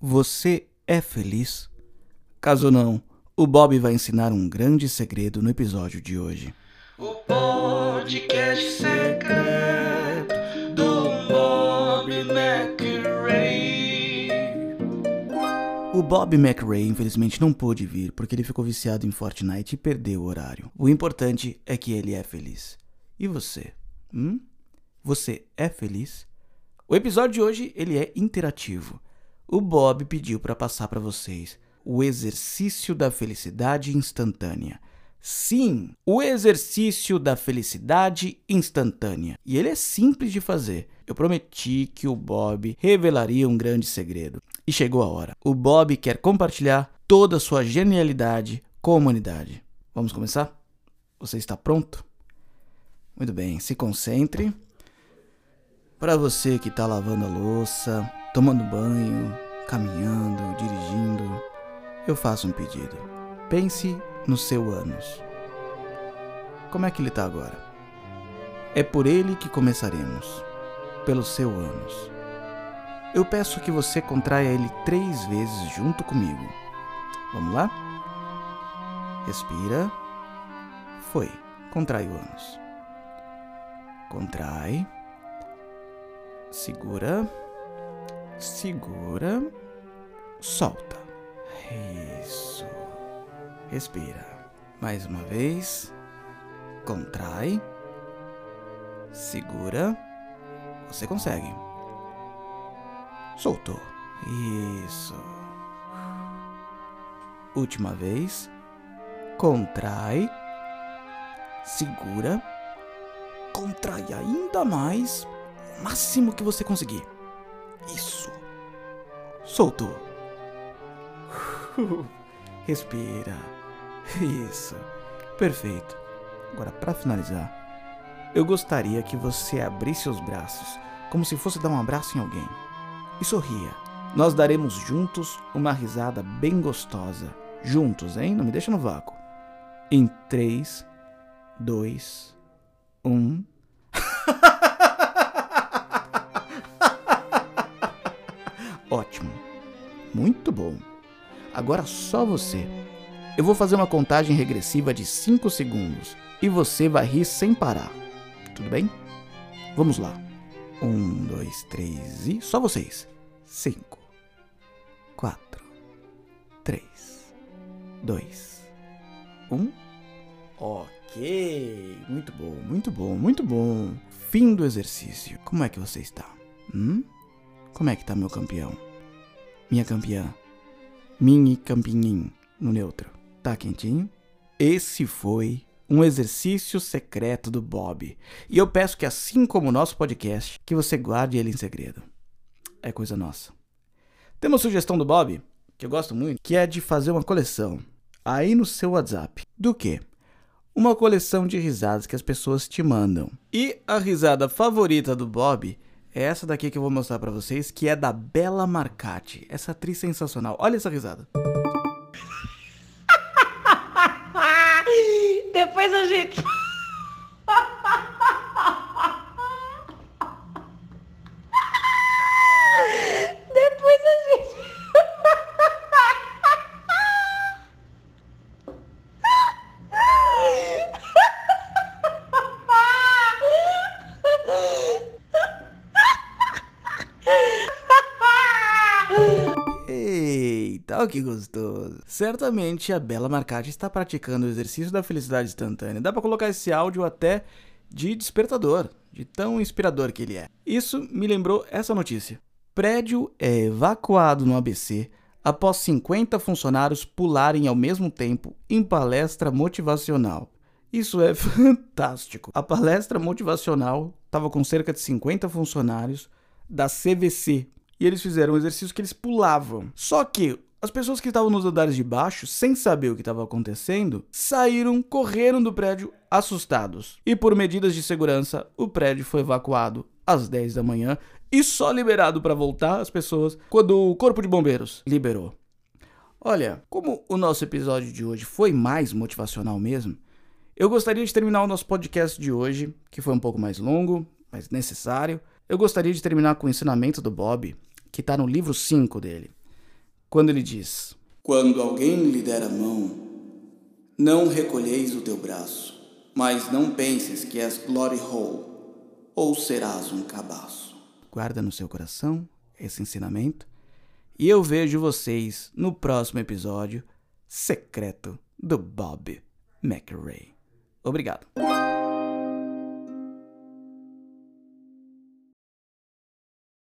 Você é feliz? Caso não, o Bob vai ensinar um grande segredo no episódio de hoje. O podcast secreto do Bob McRae. O Bob McRae infelizmente não pôde vir porque ele ficou viciado em Fortnite e perdeu o horário. O importante é que ele é feliz. E você? Hum? Você é feliz? O episódio de hoje ele é interativo. O Bob pediu para passar para vocês o exercício da felicidade instantânea. Sim, o exercício da felicidade instantânea. E ele é simples de fazer. Eu prometi que o Bob revelaria um grande segredo. E chegou a hora. O Bob quer compartilhar toda a sua genialidade com a humanidade. Vamos começar? Você está pronto? Muito bem, se concentre. Para você que está lavando a louça, tomando banho, caminhando, dirigindo, eu faço um pedido. Pense no seu ânus. Como é que ele está agora? É por ele que começaremos. Pelo seu ânus. Eu peço que você contraia ele três vezes junto comigo. Vamos lá? Respira. Foi. Contrai o ânus. Contrai. Segura. Segura. Solta. Isso. Respira. Mais uma vez. Contrai. Segura. Você consegue. Soltou. Isso. Última vez. Contrai. Segura. Contrai ainda mais. O máximo que você conseguir. Isso. Soltou. Respira. Isso. Perfeito. Agora, para finalizar, eu gostaria que você abrisse os braços, como se fosse dar um abraço em alguém, e sorria. Nós daremos juntos uma risada bem gostosa. Juntos, hein? Não me deixa no vácuo. Em 3, 2, 1. Agora só você. Eu vou fazer uma contagem regressiva de 5 segundos e você vai rir sem parar. Tudo bem? Vamos lá. 1, 2, 3 e. Só vocês. 5, 4, 3, 2, 1. Ok. Muito bom, muito bom, muito bom. Fim do exercício. Como é que você está? Hum? Como é que tá meu campeão? Minha campeã? Mini campinhim no neutro. Tá quentinho? Esse foi um exercício secreto do Bob. E eu peço que, assim como o nosso podcast, que você guarde ele em segredo. É coisa nossa. Tem uma sugestão do Bob, que eu gosto muito, que é de fazer uma coleção aí no seu WhatsApp. Do quê? Uma coleção de risadas que as pessoas te mandam. E a risada favorita do Bob é essa daqui que eu vou mostrar pra vocês, que é da Bela Marcati. Essa atriz sensacional. Olha essa risada. Depois a gente. Eita, que gostoso. Certamente a Bela Marcati está praticando o exercício da felicidade instantânea. Dá pra colocar esse áudio até de despertador, de tão inspirador que ele é. Isso me lembrou essa notícia. Prédio é evacuado no ABC após 50 funcionários pularem ao mesmo tempo em palestra motivacional. Isso é fantástico. A palestra motivacional estava com cerca de 50 funcionários da CVC, e eles fizeram um exercício que eles pulavam. Só que as pessoas que estavam nos andares de baixo, sem saber o que estava acontecendo, saíram, correram do prédio assustados. E por medidas de segurança, o prédio foi evacuado às 10 da manhã e só liberado para voltar as pessoas quando o Corpo de Bombeiros liberou. Olha, como o nosso episódio de hoje foi mais motivacional mesmo, eu gostaria de terminar o nosso podcast de hoje, que foi um pouco mais longo, mas necessário. Eu gostaria de terminar com o ensinamento do Bob, que está no livro 5 dele. Quando ele diz: Quando alguém lhe der a mão, não recolheis o teu braço, mas não penses que és glory hole ou serás um cabaço. Guarda no seu coração esse ensinamento e eu vejo vocês no próximo episódio secreto do Bob McRae. Obrigado.